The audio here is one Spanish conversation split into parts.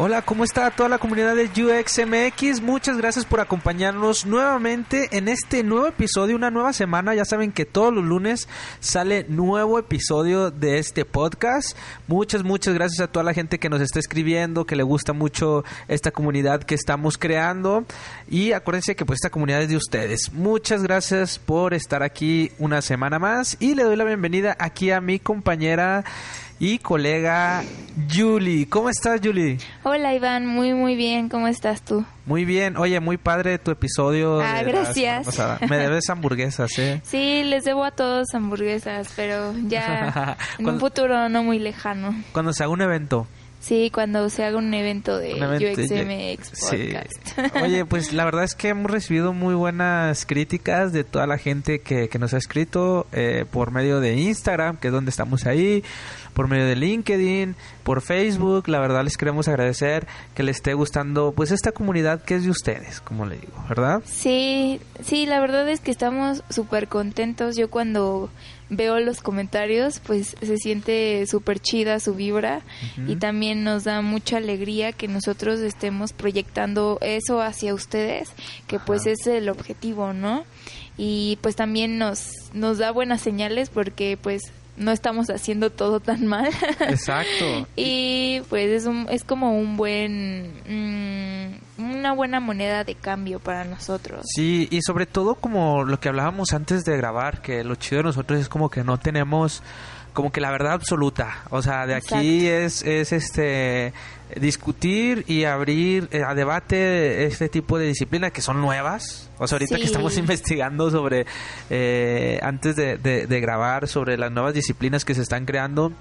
Hola, ¿cómo está toda la comunidad de UXMX? Muchas gracias por acompañarnos nuevamente en este nuevo episodio, una nueva semana. Ya saben que todos los lunes sale nuevo episodio de este podcast. Muchas, muchas gracias a toda la gente que nos está escribiendo, que le gusta mucho esta comunidad que estamos creando. Y acuérdense que pues esta comunidad es de ustedes. Muchas gracias por estar aquí una semana más y le doy la bienvenida aquí a mi compañera y colega Julie. ¿Cómo estás, Julie? Hola Iván, muy muy bien, ¿cómo estás tú? Muy bien. Oye, muy padre tu episodio. Ah, de la gracias. Me debes hamburguesas, ¿eh? Sí, les debo a todos hamburguesas, pero ya en un futuro no muy lejano. Cuando se haga un evento. Sí, cuando se haga un evento de Un evento UXMX Sí. Podcast. Oye, pues la verdad es que hemos recibido muy buenas críticas de toda la gente que, que nos ha escrito eh, por medio de Instagram, que es donde estamos ahí, por medio de LinkedIn, por Facebook. La verdad les queremos agradecer que les esté gustando pues esta comunidad que es de ustedes, como le digo, ¿verdad? Sí, sí, la verdad es que estamos súper contentos. Yo cuando veo los comentarios, pues se siente súper chida su vibra y también nos da mucha alegría que nosotros estemos proyectando eso hacia ustedes, que pues es el objetivo, ¿no? Y pues también nos, nos da buenas señales porque pues no estamos haciendo todo tan mal. Exacto. Y pues es, un, es como un buen, mm, una buena moneda de cambio para nosotros. Sí, y sobre todo como lo que hablábamos antes de grabar, que lo chido de nosotros es como que no tenemos como que la verdad absoluta. O sea, de aquí es, es este discutir y abrir eh, a debate este tipo de disciplinas que son nuevas. O sea, ahorita Sí. que estamos investigando sobre, eh, antes de, de- de grabar, sobre las nuevas disciplinas que se están creando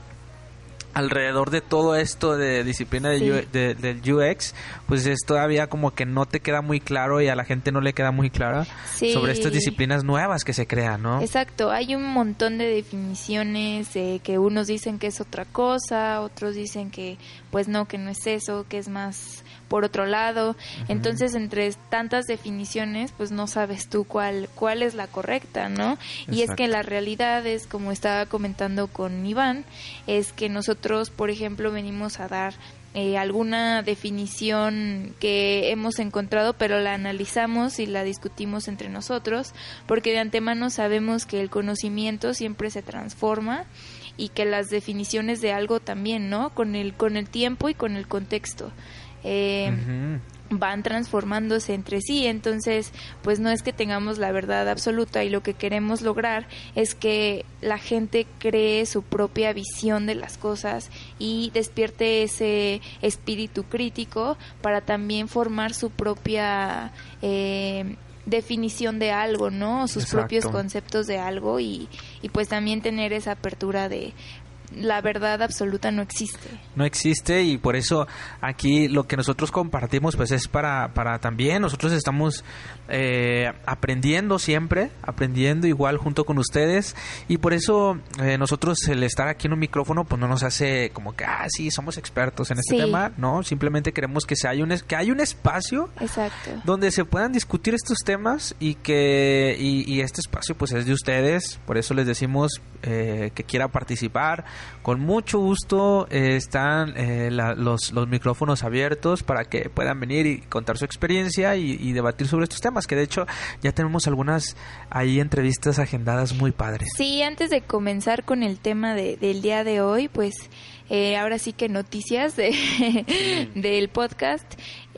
alrededor de todo esto de disciplina de Sí. U- de- del UX, pues es todavía como que no te queda muy claro y a la gente no le queda muy clara Sí. sobre estas disciplinas nuevas que se crean, ¿no? Exacto, hay un montón de definiciones eh, que unos dicen que es otra cosa, otros dicen que pues no, que no es eso, que es más por otro lado. Entonces, entre tantas definiciones, pues no sabes tú cuál cuál es la correcta, ¿no? Y es que la realidad es como estaba comentando con Iván, es que nosotros, por ejemplo, venimos a dar eh, alguna definición que hemos encontrado, pero la analizamos y la discutimos entre nosotros, porque de antemano sabemos que el conocimiento siempre se transforma y que las definiciones de algo también, ¿no? Con el con el tiempo y con el contexto. Eh, van transformándose entre sí, entonces pues no es que tengamos la verdad absoluta y lo que queremos lograr es que la gente cree su propia visión de las cosas y despierte ese espíritu crítico para también formar su propia eh, definición de algo, ¿no? Sus Exacto. propios conceptos de algo y, y pues también tener esa apertura de la verdad absoluta no existe. no existe y por eso aquí lo que nosotros compartimos pues es para, para también nosotros estamos eh, aprendiendo siempre aprendiendo igual junto con ustedes y por eso eh, nosotros el estar aquí en un micrófono pues no nos hace como que ah sí somos expertos en este Sí. tema no simplemente queremos que se haya un que haya un espacio Exacto. donde se puedan discutir estos temas y que y, y este espacio pues es de ustedes por eso les decimos eh, que quiera participar con mucho gusto eh, están eh, la- los, los micrófonos abiertos para que puedan venir y contar su experiencia y, y debatir sobre estos temas que de hecho ya tenemos algunas ahí entrevistas agendadas muy padres Sí, antes de comenzar con el tema de- del día de hoy, pues eh, ahora sí que noticias de, del podcast.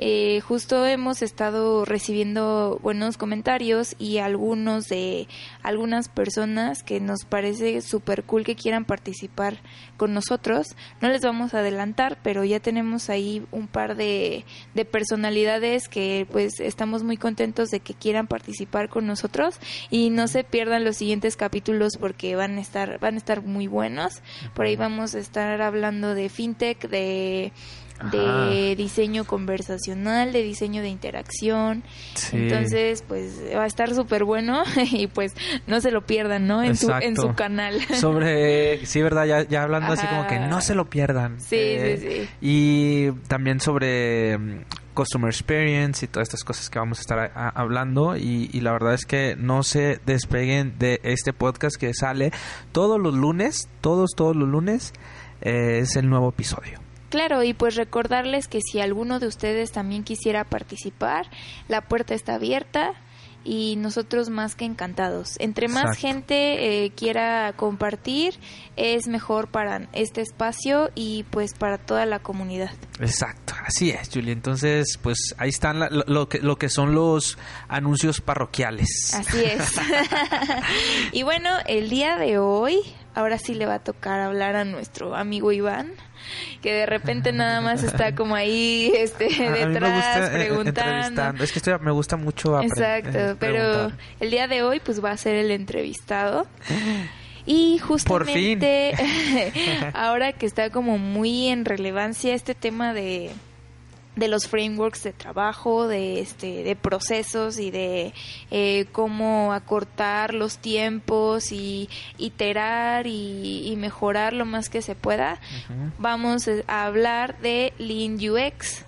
Eh, justo hemos estado recibiendo buenos comentarios y algunos de algunas personas que nos parece súper cool que quieran participar con nosotros. No les vamos a adelantar, pero ya tenemos ahí un par de, de personalidades que pues estamos muy contentos de que quieran participar con nosotros y no se pierdan los siguientes capítulos porque van a estar van a estar muy buenos. Por ahí vamos a estar hablando de fintech, de de diseño conversacional, de diseño de interacción. Sí. Entonces, pues va a estar súper bueno y pues no se lo pierdan, ¿no? En su, en su canal. Sobre, sí, ¿verdad? Ya, ya hablando así como que no se lo pierdan. Sí, Eh, sí, sí. Y también sobre mm, Customer Experience y todas estas cosas que vamos a estar a- a- hablando. Y, y la verdad es que no se despeguen de este podcast que sale todos los lunes, todos, todos los lunes. eh, es el nuevo episodio. Claro, y pues recordarles que si alguno de ustedes también quisiera participar, la puerta está abierta y nosotros más que encantados. Entre más Exacto. gente eh, quiera compartir, es mejor para este espacio y pues para toda la comunidad. Exacto, así es, Julie. Entonces, pues ahí están la- lo, lo que, lo que son los anuncios parroquiales. Así es. y bueno, el día de hoy, ahora sí le va a tocar hablar a nuestro amigo Iván, que de repente nada más está como ahí este, detrás gusta, eh, preguntando. Es que estoy- me gusta mucho Exacto, eh, pero el día de hoy pues va a ser el entrevistado. Y Por fin. justamente ahora que está como muy en relevancia este tema de de los frameworks de trabajo, de este, de procesos y de eh, cómo acortar los tiempos y iterar y, y mejorar lo más que se pueda. Vamos a hablar de Lean UX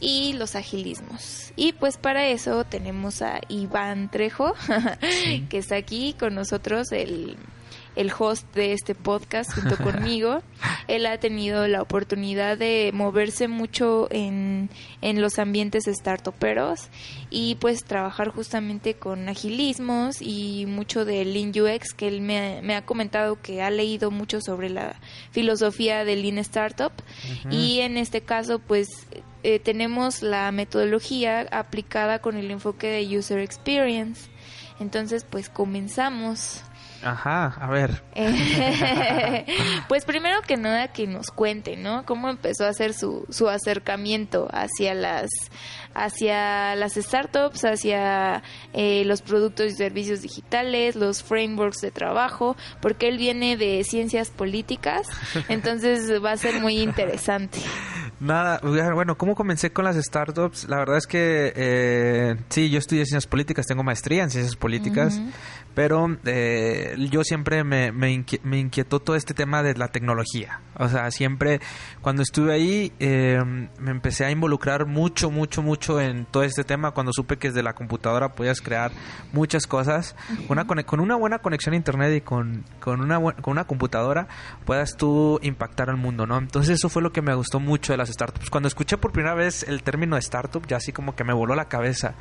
y los agilismos. Y pues para eso tenemos a Iván Trejo, que está aquí con nosotros, el, el host de este podcast junto conmigo. Él ha tenido la oportunidad de moverse mucho en, en los ambientes startuperos y pues trabajar justamente con agilismos y mucho de Lean UX, que él me, me ha comentado que ha leído mucho sobre la filosofía de Lean Startup y en este caso pues eh, tenemos la metodología aplicada con el enfoque de user experience. Entonces, pues comenzamos. Ajá, a ver. Pues primero que nada que nos cuente, ¿no? Cómo empezó a hacer su, su acercamiento hacia las hacia las startups, hacia eh, los productos y servicios digitales, los frameworks de trabajo, porque él viene de ciencias políticas, entonces va a ser muy interesante. Nada, bueno, ¿cómo comencé con las startups? La verdad es que eh, sí, yo estudié ciencias políticas, tengo maestría en ciencias políticas, pero eh, yo siempre me, me, inqui- me inquietó todo este tema de la tecnología. O sea, siempre cuando estuve ahí eh, me empecé a involucrar mucho, mucho, mucho en todo este tema. Cuando supe que desde la computadora podías crear muchas cosas, una cone- con una buena conexión a internet y con, con, una, con una computadora puedas tú impactar al mundo, ¿no? Entonces eso fue lo que me gustó mucho de las startups. Cuando escuché por primera vez el término startup, ya así como que me voló la cabeza.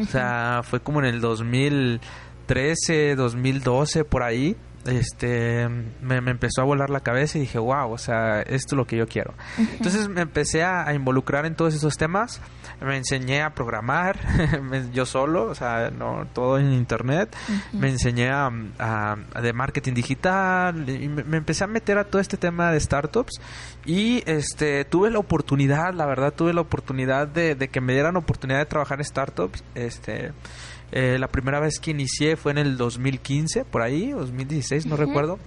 O sea, fue como en el 2013, 2012, por ahí. Este, me, me empezó a volar la cabeza y dije, wow, o sea, esto es lo que yo quiero. Entonces me empecé a, a involucrar en todos esos temas. Me enseñé a programar yo solo, o sea, no todo en internet. Me enseñé a, a- a de marketing digital y me, me empecé a meter a todo este tema de startups y este tuve la oportunidad, la verdad tuve la oportunidad de, de que me dieran oportunidad de trabajar en startups. Este, eh, la primera vez que inicié fue en el 2015, por ahí, 2016, no Ujú. recuerdo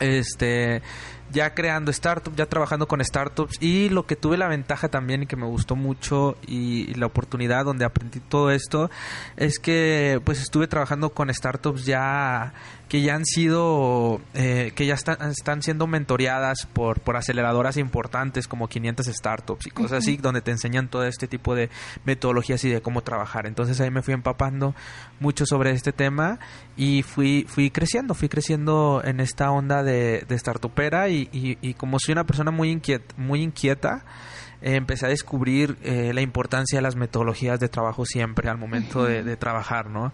este ya creando startups, ya trabajando con startups y lo que tuve la ventaja también y que me gustó mucho y, y la oportunidad donde aprendí todo esto es que pues estuve trabajando con startups ya que ya han sido eh, que ya están, están siendo mentoreadas por, por aceleradoras importantes como 500 startups y cosas así donde te enseñan todo este tipo de metodologías y de cómo trabajar. Entonces ahí me fui empapando mucho sobre este tema y fui fui creciendo fui creciendo en esta onda de, de startupera y, y, y como soy una persona muy inquieta muy inquieta eh, empecé a descubrir eh, la importancia de las metodologías de trabajo siempre al momento de, de trabajar, ¿no?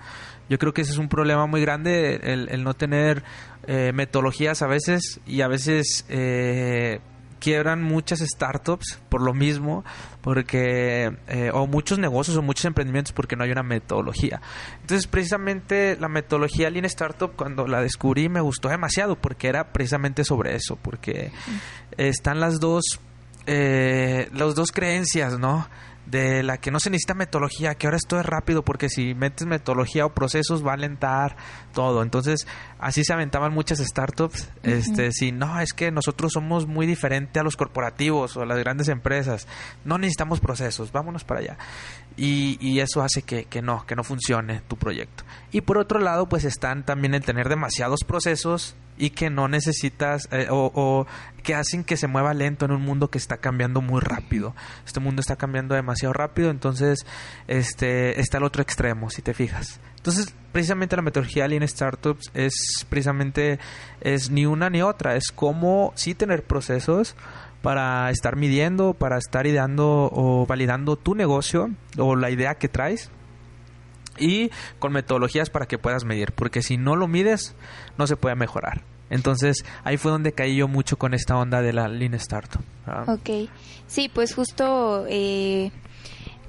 Yo creo que ese es un problema muy grande, el, el no tener eh, metodologías a veces y a veces eh, quiebran muchas startups por lo mismo, porque eh, o muchos negocios o muchos emprendimientos porque no hay una metodología. Entonces, precisamente la metodología Lean Startup cuando la descubrí me gustó demasiado porque era precisamente sobre eso, porque están las dos eh, las dos creencias, ¿no? De la que no se necesita metodología, que ahora esto es rápido porque si metes metodología o procesos va a alentar todo. Entonces, así se aventaban muchas startups. Este, si no, es que nosotros somos muy diferentes a los corporativos o a las grandes empresas. No necesitamos procesos, vámonos para allá. Y, y eso hace que, que no, que no funcione tu proyecto. Y por otro lado, pues están también el tener demasiados procesos y que no necesitas eh, o, que hacen que se mueva lento en un mundo que está cambiando muy rápido. Este mundo está cambiando demasiado rápido, entonces este está el otro extremo, si te fijas. Entonces, precisamente la metodología Lean Startups es precisamente es ni una ni otra, es como sí tener procesos para estar midiendo, para estar ideando o validando tu negocio o la idea que traes y con metodologías para que puedas medir, porque si no lo mides, no se puede mejorar. Entonces, ahí fue donde caí yo mucho con esta onda de la Lean Startup. ¿verdad? Ok, sí, pues justo eh,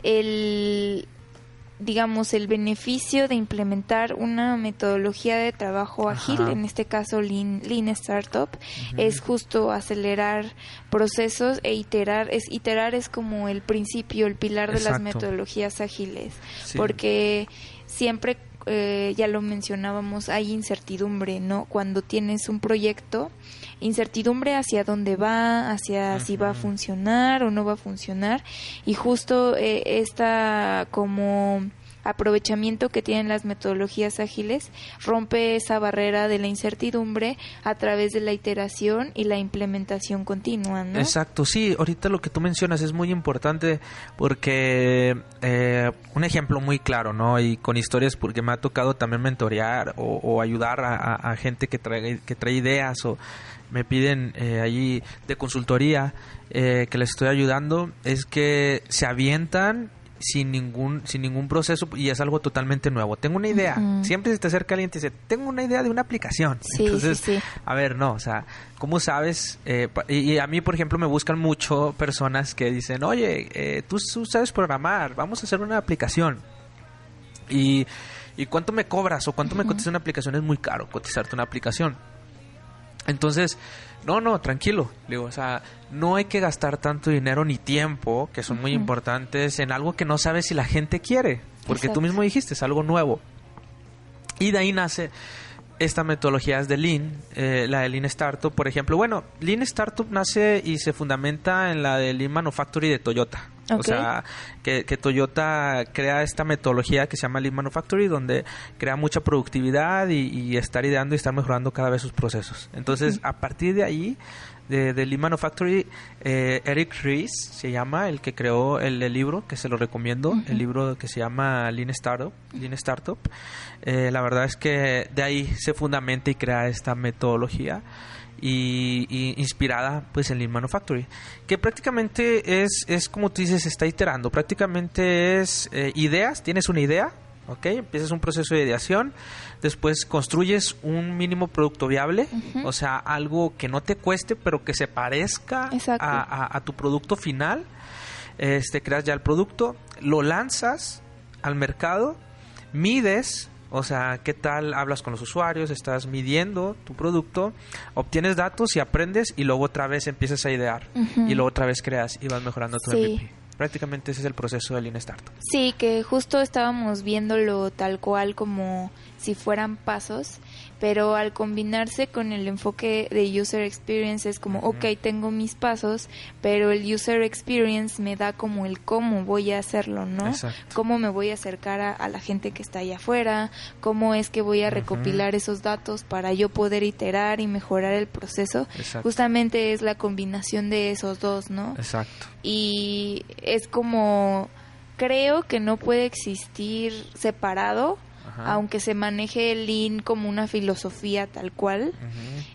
el, digamos, el beneficio de implementar una metodología de trabajo ágil, en este caso Lean, Lean Startup, es justo acelerar procesos e iterar. Es, iterar es como el principio, el pilar de las metodologías ágiles, Sí. porque siempre, eh, ya lo mencionábamos, hay incertidumbre, ¿no? Cuando tienes un proyecto, incertidumbre hacia dónde va, hacia si va a funcionar o no va a funcionar, y justo eh, esta como aprovechamiento que tienen las metodologías ágiles rompe esa barrera de la incertidumbre a través de la iteración y la implementación continua, ¿no? Exacto, sí, ahorita lo que tú mencionas es muy importante porque eh, un ejemplo muy claro, ¿no? Y con historias porque me ha tocado también mentorear o, o ayudar a, a- a gente que trae, que trae ideas o me piden eh, allí de consultoría eh, que les estoy ayudando, es que se avientan sin ningún sin ningún proceso y es algo totalmente nuevo. Tengo una idea. Siempre se te acerca alguien y te dice, tengo una idea de una aplicación. Sí, Entonces, sí. a ver, no, o sea, ¿cómo sabes? Eh, y, y a mí, por ejemplo, me buscan mucho personas que dicen, oye, eh, tú, tú sabes programar, vamos a hacer una aplicación. Y, ¿y cuánto me cobras o cuánto me cotiza una aplicación? Es muy caro cotizarte una aplicación. Entonces, no, no, tranquilo. Digo, o sea, no hay que gastar tanto dinero ni tiempo, que son muy importantes, en algo que no sabes si la gente quiere. Porque tú mismo dijiste, es algo nuevo. Y de ahí nace esta metodología de Lean, eh, la de Lean Startup, por ejemplo. Bueno, Lean Startup nace y se fundamenta en la de Lean Manufacturing de Toyota. O sea, que, que Toyota crea esta metodología que se llama Lean Manufacturing, donde crea mucha productividad y, y estar ideando y estar mejorando cada vez sus procesos. Entonces, a partir de ahí, de, de Lean Manufacturing, eh, Eric Ries se llama, el que creó el, el libro, que se lo recomiendo, el libro que se llama Lean Startup. Lean Startup. Eh, la verdad es que de ahí se fundamenta y crea esta metodología y, y inspirada pues en Lean Manufacturing que prácticamente es, es como tú dices está iterando prácticamente es eh, ideas tienes una idea ¿ok? empiezas un proceso de ideación después construyes un mínimo producto viable o sea algo que no te cueste pero que se parezca a, a- a tu producto final este creas ya el producto lo lanzas al mercado mides o sea, ¿qué tal hablas con los usuarios? Estás midiendo tu producto, obtienes datos y aprendes y luego otra vez empiezas a idear y luego otra vez creas y vas mejorando tu Sí. MVP. Prácticamente ese es el proceso de Lean Startup. Sí, que justo estábamos viéndolo tal cual como si fueran pasos, pero al combinarse con el enfoque de user experience es como, ok, tengo mis pasos, pero el user experience me da como el cómo voy a hacerlo, ¿no? Exacto. Cómo me voy a acercar a, a la gente que está allá afuera, cómo es que voy a recopilar esos datos para yo poder iterar y mejorar el proceso. Exacto. Justamente es la combinación de esos dos, ¿no? Exacto. y es como creo que no puede existir separado Ajá. aunque se maneje el Lean como una filosofía tal cual,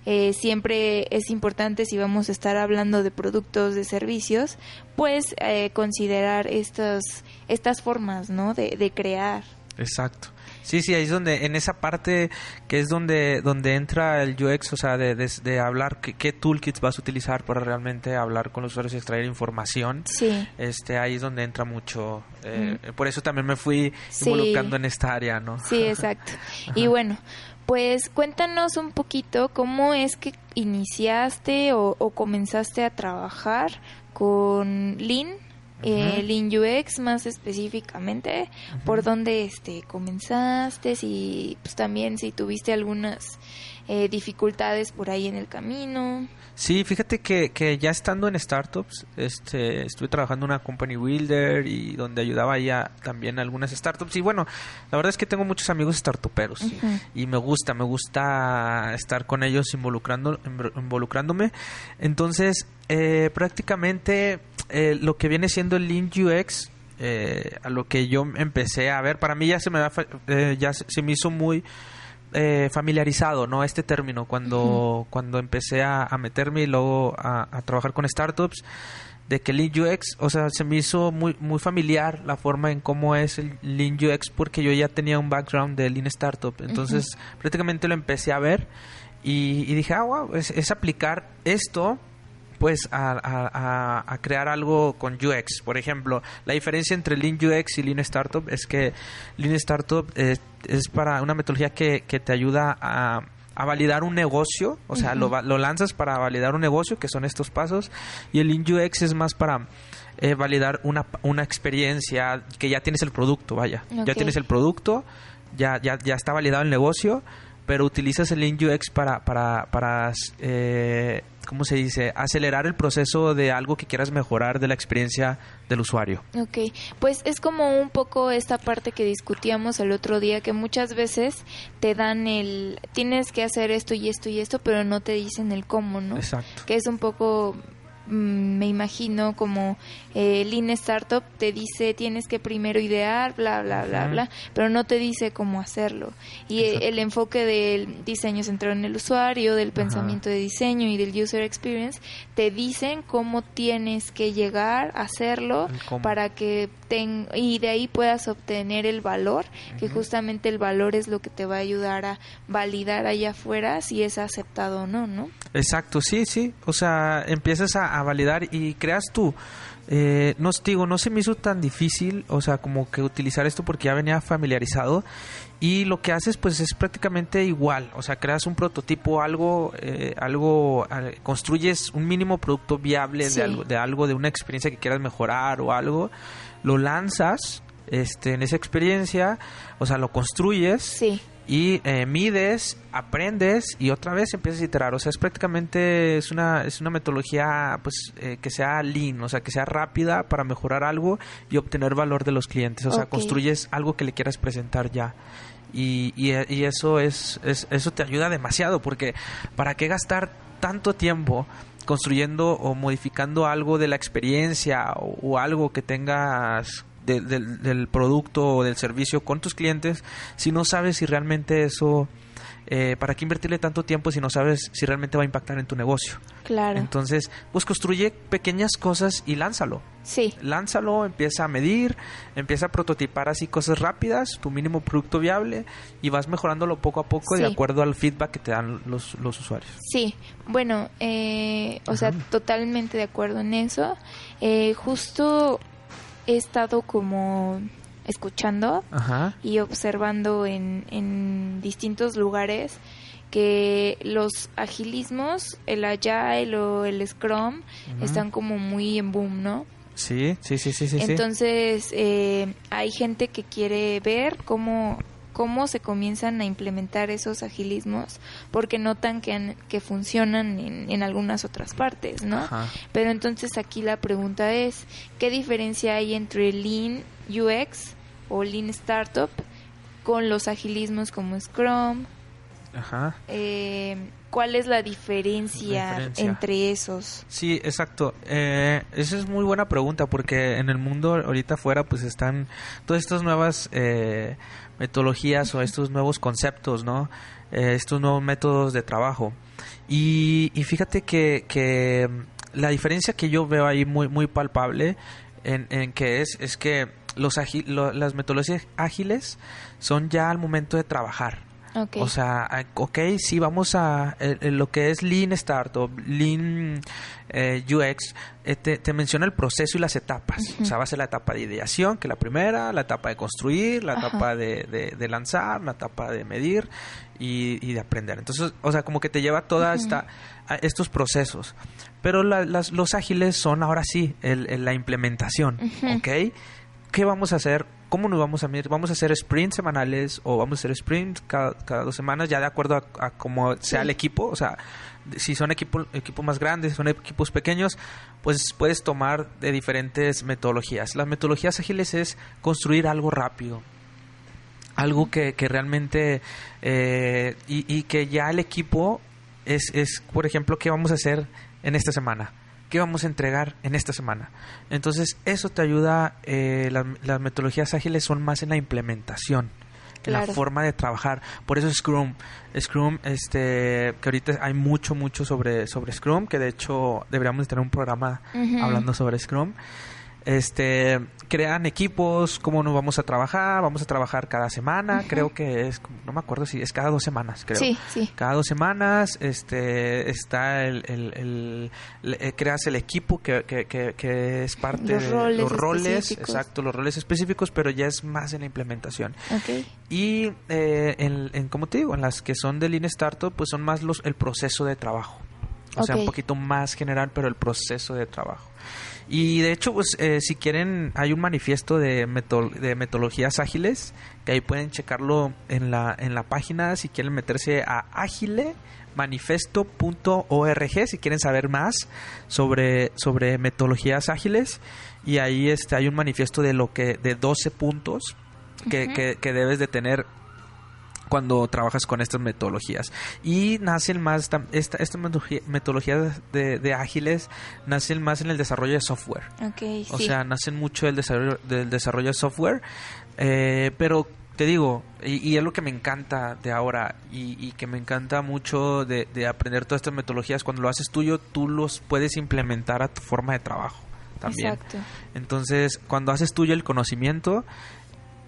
eh, siempre es importante si vamos a estar hablando de productos, de servicios, pues eh, considerar estas, estas formas, ¿no? De, de crear. Exacto. Sí, sí, ahí es donde, en esa parte que es donde, donde entra el UX, o sea, de, de, de hablar qué, qué toolkits vas a utilizar para realmente hablar con los usuarios y extraer información. Sí. Este, ahí es donde entra mucho. eh, Por eso también me fui Sí. involucrando en esta área, ¿no? Sí, exacto. Y bueno, pues cuéntanos un poquito cómo es que iniciaste o, o comenzaste a trabajar con Lean, eh, Ujú. Lean UX más específicamente, por dónde este, comenzaste, si pues también si tuviste algunas eh, dificultades por ahí en el camino. Sí, fíjate que, que ya estando en startups, este, estuve trabajando en una company builder y donde ayudaba ya también a algunas startups. Y bueno, la verdad es que tengo muchos amigos startuperos y me gusta, me gusta estar con ellos involucrando, inv- involucrándome. Entonces, eh, prácticamente eh, lo que viene siendo el Lean UX, eh, a lo que yo empecé a ver, para mí ya se me, fa- eh, ya se, me hizo muy eh, familiarizado, ¿no? Este término, cuando, cuando empecé a, a meterme y luego a, a trabajar con startups, de que Lean UX, o sea, se me hizo muy, muy familiar la forma en cómo es el Lean UX porque yo ya tenía un background de Lean Startup, entonces prácticamente lo empecé a ver y, y dije, ah, wow, es, es aplicar esto pues a, a- a- crear algo con UX. Por ejemplo, la diferencia entre Lean UX y Lean Startup es que Lean Startup eh, es para una metodología que, que te ayuda a, a validar un negocio, o sea, lo, lo lanzas para validar un negocio, que son estos pasos, y el Lean UX es más para eh, validar una, una experiencia que ya tienes el producto, vaya, ya tienes el producto, ya, ya, ya está validado el negocio, pero utilizas el Lean UX para, para, para eh, ¿cómo se dice? Acelerar el proceso de algo que quieras mejorar de la experiencia del usuario. Ok, pues es como un poco esta parte que discutíamos el otro día, que muchas veces te dan el, tienes que hacer esto y esto y esto, pero no te dicen el cómo, ¿no? Exacto. Que es un poco, me imagino, como eh, Lean Startup te dice tienes que primero idear, bla, bla, bla, bla, pero no te dice cómo hacerlo. Y Exacto. el enfoque del diseño centrado en el usuario, del pensamiento de diseño y del user experience, te dicen cómo tienes que llegar a hacerlo para que ten, y de ahí puedas obtener el valor, que justamente el valor es lo que te va a ayudar a validar allá afuera si es aceptado o no, ¿no? Exacto, sí, sí. O sea, empiezas a, a validar y creas tú. Eh, no digo, no se me hizo tan difícil, o sea, como que utilizar esto porque ya venía familiarizado y lo que haces pues es prácticamente igual, o sea, creas un prototipo, algo, eh, algo, eh, construyes un mínimo producto viable Sí. de algo, de algo, de una experiencia que quieras mejorar o algo, lo lanzas, este, en esa experiencia, o sea, lo construyes Sí, y eh, mides, aprendes y otra vez empiezas a iterar. O sea, es prácticamente es una es una metodología pues eh, que sea lean, o sea, que sea rápida para mejorar algo y obtener valor de los clientes. O sea, construyes algo que le quieras presentar ya. Y, y, y eso es, es eso te ayuda demasiado porque para qué gastar tanto tiempo construyendo o modificando algo de la experiencia o, o algo que tengas de- del, del producto o del servicio con tus clientes si no sabes si realmente eso eh, para qué invertirle tanto tiempo si no sabes si realmente va a impactar en tu negocio claro. entonces pues construye pequeñas cosas y lánzalo sí, lánzalo, empieza a medir, empieza a prototipar así cosas rápidas, tu mínimo producto viable y vas mejorándolo poco a poco de acuerdo al feedback que te dan los, los usuarios. sí. Bueno, eh, o sea, totalmente de acuerdo en eso. Eh, justo he estado como escuchando Ajá. y observando en, en distintos lugares que los agilismos, el agile o el scrum están como muy en boom, ¿no? Sí, sí, sí, sí, sí. sí. Entonces eh, hay gente que quiere ver cómo cómo se comienzan a implementar esos agilismos porque notan que, han- que funcionan en, en algunas otras partes, ¿no? Ajá. Pero entonces aquí la pregunta es, ¿qué diferencia hay entre Lean UX o Lean Startup con los agilismos como Scrum, Ajá. eh, ¿cuál es la diferencia, Diferencia. entre esos? Sí, exacto. Eh, esa es muy buena pregunta porque en el mundo ahorita afuera pues están todas estas nuevas eh, metodologías o estos nuevos conceptos, ¿no? Eh, estos nuevos métodos de trabajo. Y, y fíjate que, que la diferencia que yo veo ahí muy, muy palpable en, en que es, es que los las metodologías ágiles son ya al momento de trabajar. Ok. O sea, ok, sí, vamos a eh, lo que es Lean Startup, Lean eh, UX, eh, te, te menciona el proceso y las etapas. O sea, va a ser la etapa de ideación, que es la primera, la etapa de construir, la Ajá. etapa de, de- de lanzar, la etapa de medir y, y de aprender. Entonces, o sea, como que te lleva toda esta a estos procesos. Pero la- las- los ágiles son ahora sí el- el- la implementación. ¿ok? ¿Qué vamos a hacer? ¿Cómo nos vamos a medir? ¿Vamos a hacer sprints semanales o vamos a hacer sprints cada, cada dos semanas? Ya de acuerdo a, a cómo sea Sí. el equipo. O sea, si son equipos equipos más grandes, si son equipos pequeños, pues puedes tomar de diferentes metodologías. Las metodologías ágiles es construir algo rápido. Algo que, que realmente... eh, y, y que ya el equipo es, es, por ejemplo, ¿qué vamos a hacer en esta semana? ¿Qué vamos a entregar en esta semana? Entonces, eso te ayuda, eh, las, las metodologías ágiles son más en la implementación, en la Claro. forma de trabajar. Por eso Scrum, Scrum, este, que ahorita hay mucho, mucho sobre, sobre Scrum, que de hecho deberíamos tener un programa hablando sobre Scrum. Este, crean equipos, cómo nos vamos a trabajar, vamos a trabajar cada semana, creo que es, no me acuerdo si es cada dos semanas, creo. Sí, sí. cada dos semanas este está el, el- el- le- eh, creas el equipo que, que, que- que es parte Los de roles los roles exacto los roles específicos pero ya es más en la implementación. Ok. y eh, en, en como te digo en las que son de Lean Startup pues son más los el proceso de trabajo. O sea un poquito más general pero el proceso de trabajo y de hecho, pues eh, si quieren, hay un manifiesto de, meto- de metodologías ágiles, que ahí pueden checarlo en la, en la página, si quieren meterse a agilemanifesto.org, si quieren saber más sobre, sobre metodologías ágiles. Y ahí este, hay un manifiesto de lo que, de 12 puntos que, que, que debes de tener cuando trabajas con estas metodologías. Y nacen más, esta, estas metodología- metodologías de, de ágiles nacen más en el desarrollo de software. Ok, O sí. sea, nacen mucho del desarrollo, del desarrollo de software. eh, pero te digo, y, y es lo que me encanta de ahora y, y que me encanta mucho de, de aprender todas estas metodologías. Cuando lo haces tuyo, tú los puedes implementar a tu forma de trabajo también. Exacto. Entonces, cuando haces tuyo el conocimiento,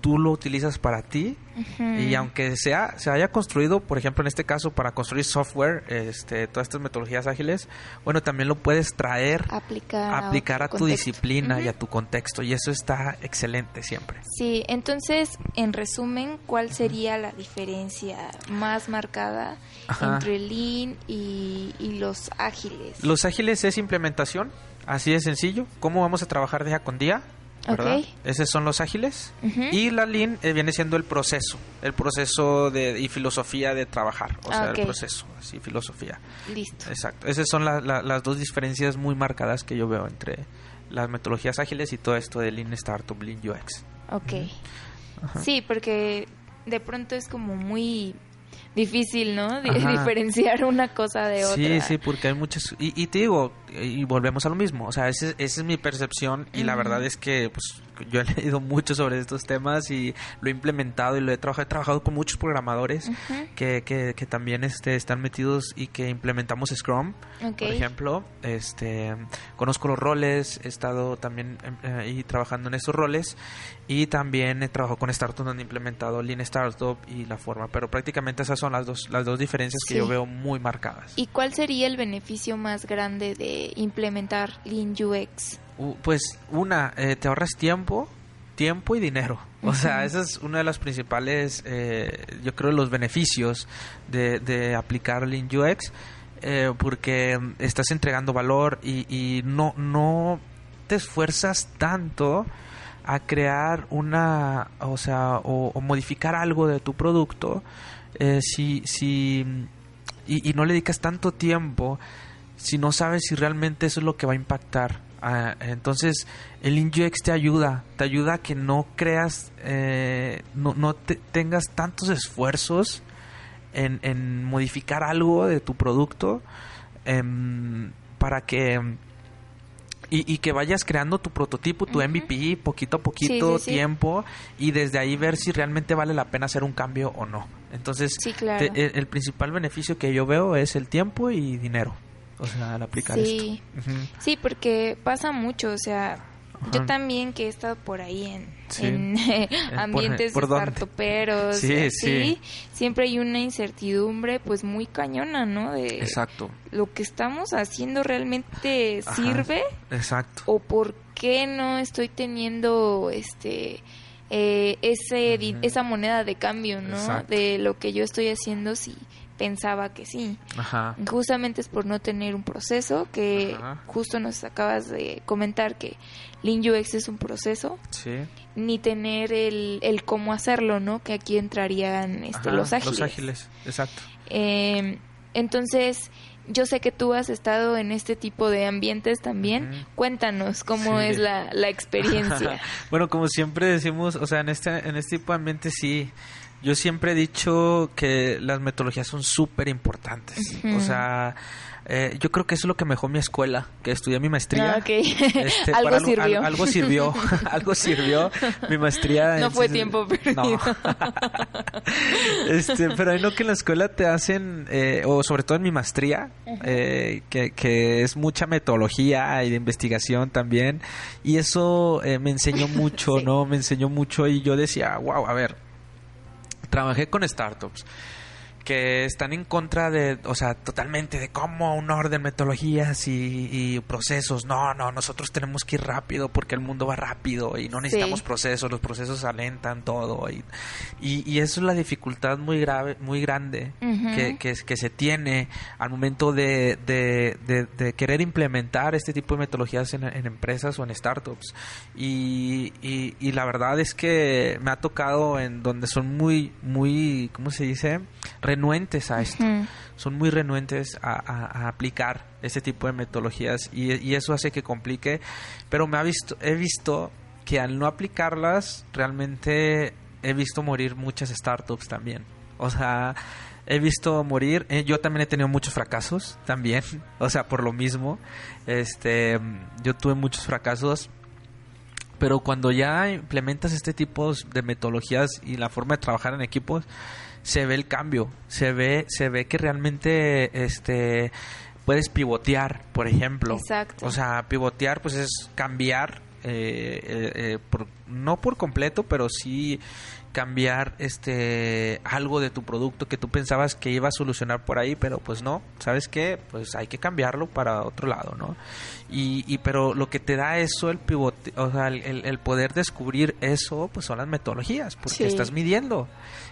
tú lo utilizas para ti y aunque sea se haya construido, por ejemplo, en este caso para construir software, este, todas estas metodologías ágiles, bueno, también lo puedes traer, aplicar, a aplicar a tu disciplina y a tu contexto y eso está excelente siempre. Sí, entonces, en resumen, ¿cuál sería la diferencia más marcada Ajá. entre Lean y, y los ágiles? Los ágiles es implementación, así de sencillo, cómo vamos a trabajar día con día, ¿verdad? Ok. Esos son los ágiles. Y la Lean eh, viene siendo el proceso, el proceso de, y filosofía de trabajar, o sea, el proceso, así, filosofía. Listo. Exacto. Esas son la- la- las dos diferencias muy marcadas que yo veo entre las metodologías ágiles y todo esto de Lean Startup, Lean UX. Ok. Sí, porque de pronto es como muy difícil, ¿no? Diferenciar una cosa de otra. Sí, sí, porque hay muchas... Y, y te digo, y volvemos a lo mismo, o sea, ese- esa es mi percepción y la verdad es que pues, yo he leído mucho sobre estos temas y lo he implementado y lo he trabajado, he trabajado con muchos programadores que, que, que también este, están metidos y que implementamos Scrum, por ejemplo. Este, conozco los roles, he estado también em, eh, ahí trabajando en esos roles y también he trabajado con startups donde he implementado Lean Startup y la forma, pero prácticamente esas son las dos, las dos diferencias que yo veo muy marcadas. ¿Y cuál sería el beneficio más grande de implementar Lean UX? Pues una, eh, te ahorras tiempo, tiempo y dinero. O sea, ese es uno de los principales, eh, yo creo, los beneficios de, de aplicar Lean UX, eh, porque estás entregando valor y, y no, no te esfuerzas tanto a crear una, o sea, o, o modificar algo de tu producto, eh, si, si, y, y no le dedicas tanto tiempo si no sabes si realmente eso es lo que va a impactar. Ah, entonces, el InUX te ayuda, te ayuda a que no creas, eh, no, no te- tengas tantos esfuerzos en, en modificar algo de tu producto em, para que y, y que vayas creando tu prototipo, tu. MVP, poquito a poquito, Sí, sí, sí. tiempo, y desde ahí ver si realmente vale la pena hacer un cambio o no. Entonces, Sí, claro. te- el, el principal beneficio que yo veo es el tiempo y dinero. O sea, al aplicar Sí. esto. Sí, porque pasa mucho, o sea, yo también que he estado por ahí en, Sí. en ambientes ¿por dónde? startuperos, Sí, así, sí. siempre hay una incertidumbre pues muy cañona, ¿no? De Exacto, lo que estamos haciendo realmente Ajá. sirve exacto. o por qué no estoy teniendo este eh, ese esa moneda de cambio, ¿no? Exacto. De lo que yo estoy haciendo si pensaba que sí. Ajá. Justamente es por no tener un proceso que Ajá. justo nos acabas de comentar que Lean UX es un proceso, Sí. ni tener el, el cómo hacerlo, ¿no? Que aquí entrarían este, Ajá, los ágiles. Los ágiles, exacto. Eh, entonces, yo sé que tú has estado en este tipo de ambientes también. Cuéntanos cómo Sí. es la, la experiencia. bueno, como siempre decimos, o sea, en este, en este tipo de ambiente sí. Yo siempre he dicho que las metodologías son súper importantes. O sea, eh, yo creo que eso es lo que me dejó mi escuela, que estudié mi maestría. Ah, ok. Este, algo para sirvió. al- algo sirvió. algo sirvió. Mi maestría. No en fue tiempo perdido. No. este, pero hay no que en la escuela te hacen, eh, o sobre todo en mi maestría, eh, que, que es mucha metodología y de investigación también. Y eso eh, me enseñó mucho, Sí. ¿no? Me enseñó mucho y yo decía, wow, a ver, trabajé con startups que están en contra de, o sea, totalmente de cómo un orden, metodologías y, y procesos. No, no, nosotros tenemos que ir rápido porque el mundo va rápido y no necesitamos Sí. procesos, los procesos alentan todo. Y, y, y eso es la dificultad muy grave, muy grande que, que, que se tiene al momento de, de, de- de querer implementar este tipo de metodologías en, en empresas o en startups. Y, y, y la verdad es que me ha tocado en donde son muy, muy, ¿cómo se dice? Renuentes a esto. Ujú. Son muy renuentes a, a- a aplicar este tipo de metodologías y, y eso hace que complique. Pero me ha visto, he visto que al no aplicarlas, realmente he visto morir muchas startups también. O sea, he visto morir. eh, yo también he tenido muchos fracasos, también. O sea, por lo mismo. Este, yo tuve muchos fracasos. Pero cuando ya implementas este tipo de metodologías y la forma de trabajar en equipos, se ve el cambio. Se ve, se ve que realmente este puedes pivotear, por ejemplo. Exacto. O sea, pivotear pues es cambiar, eh, eh, eh, por- no por completo, pero sí cambiar este algo de tu producto que tú pensabas que iba a solucionar por ahí, pero pues no, ¿sabes qué? Pues hay que cambiarlo para otro lado, ¿no? Y, y pero lo que te da eso, el pivote, o sea, el, el- poder descubrir eso, pues son las metodologías, porque Sí. estás midiendo.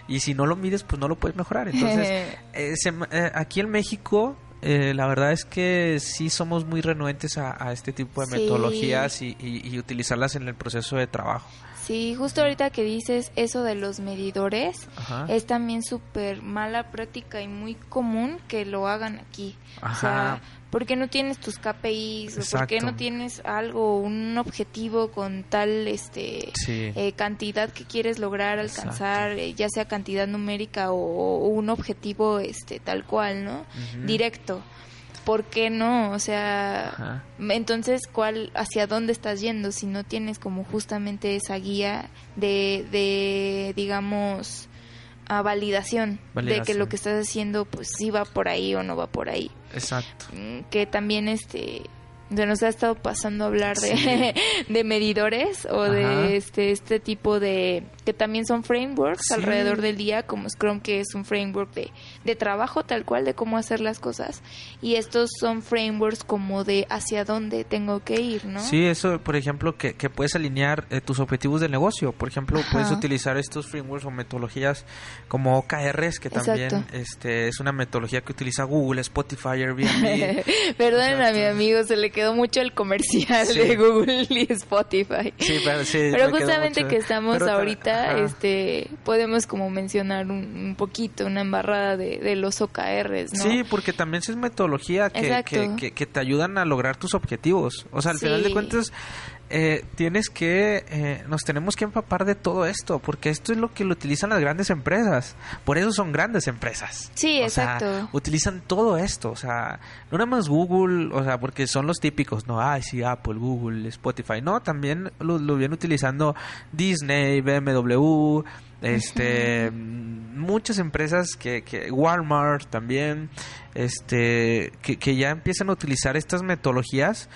Y si no lo mides, pues no lo puedes mejorar. Entonces, eh, se eh, aquí en México, eh, la verdad es que sí somos muy renuentes a, a este tipo de Sí. metodologías y, y- y utilizarlas en el proceso de trabajo. Sí, justo ahorita que dices eso de los medidores, Ajá. es también súper mala práctica y muy común que lo hagan aquí. O Ajá. sea, ¿por qué no tienes tus KPIs? ¿O ¿Por qué no tienes algo, un objetivo con tal este Sí. eh, cantidad que quieres lograr alcanzar, eh, ya sea cantidad numérica o, o un objetivo este tal cual, ¿no? Directo. ¿Por qué no? O sea, Ajá. entonces, ¿cuál, hacia dónde estás yendo si no tienes como justamente esa guía de, de digamos, a validación, de que Validación. lo que estás haciendo, pues sí va por ahí o no va por ahí? Exacto. Mm, Que también, este, se nos ha estado pasando a hablar de, Sí. de medidores o Ajá. de este, este tipo de, que también son frameworks Sí. alrededor del día, como Scrum, que es un framework de, de trabajo tal cual, de cómo hacer las cosas. Y estos son frameworks como de hacia dónde tengo que ir, ¿no? Sí, eso, por ejemplo, que, que puedes alinear eh, tus objetivos de negocio. Por ejemplo, Ajá. puedes utilizar estos frameworks o metodologías como OKRs, que también Exacto. este, es una metodología que utiliza Google, Spotify, Airbnb. Perdonen a mi amigo, se le quedó mucho el comercial Sí. de Google y Spotify. Sí, pero, sí, justamente que estamos Pero ahorita, ajá. este, podemos como mencionar un, un poquito, una embarrada de, de los OKRs, ¿no? Sí, porque también es metodología que, que, que- que te ayudan a lograr tus objetivos. O sea, al final de cuentas, eh, tienes que, eh, nos tenemos que empapar de todo esto, porque esto es lo que lo utilizan las grandes empresas. Por eso son grandes empresas. Sí, O sea, exacto. utilizan todo esto, o sea, no nada más Google, o sea, porque son los típicos, no, ay, sí, Apple, Google, Spotify, no, también lo, lo vienen utilizando Disney, BMW, este, muchas empresas que, que Walmart también, este, que, que ya empiezan a utilizar estas metodologías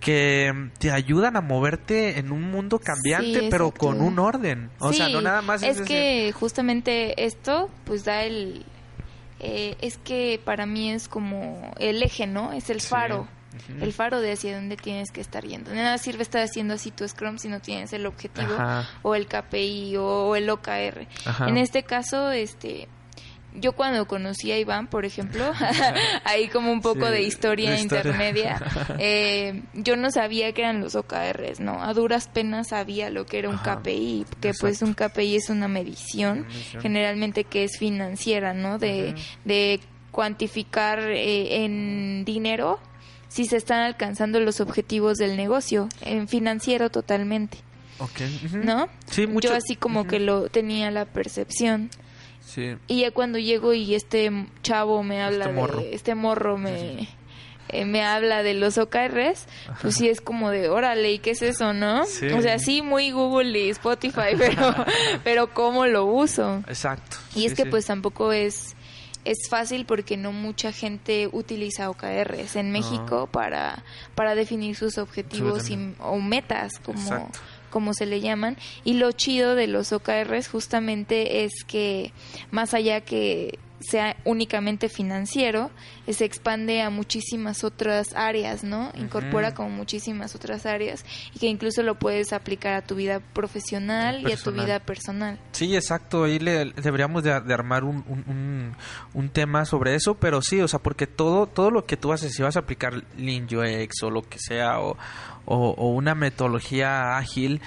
que mm, te ayudan a moverte en un mundo cambiante, Sí, pero con un orden. O sea, no nada más es que justamente esto pues da el eh, es que para mí es como el eje no es el Sí. faro el faro de hacia dónde tienes que estar yendo de nada sirve estar haciendo así tu scrum si no tienes el objetivo Ajá. o el KPI o, o el OKR Ajá. en este caso este yo cuando conocí a Iván, por ejemplo, ahí como un poco Sí, de historia intermedia, eh, yo no sabía que eran los OKRs, ¿no? A duras penas sabía lo que era un Ajá, KPI, que pues un KPI es una medición, generalmente que es financiera, ¿no? De, de cuantificar eh, en dinero si se están alcanzando los objetivos del negocio, en financiero totalmente, Ok, ujú. ¿no? Sí, mucho. Yo así como que lo tenía la percepción. Sí. Y ya cuando llego y este chavo me habla Este morro. de este morro me eh, me habla de los OKRs, pues sí es como de, órale, ¿y qué es eso, no? Sí. O sea, sí, muy Google y Spotify, pero, pero ¿cómo lo uso? Exacto. Y es que pues tampoco es es fácil porque no mucha gente utiliza OKRs en México para, para definir sus objetivos y, o metas, como, Exacto. Como se le llaman. Y lo chido de los OKRs justamente es que más allá que sea únicamente financiero, eh, se expande a muchísimas otras áreas, ¿no? Incorpora como muchísimas otras áreas y que incluso lo puedes aplicar a tu vida profesional y a tu vida personal. Sí, exacto. Ahí le, deberíamos de, de armar un, un, un- un tema sobre eso, pero sí, o sea, porque todo todo lo que tú haces, si vas a aplicar Lean UX o lo que sea, o, o, o una metodología ágil,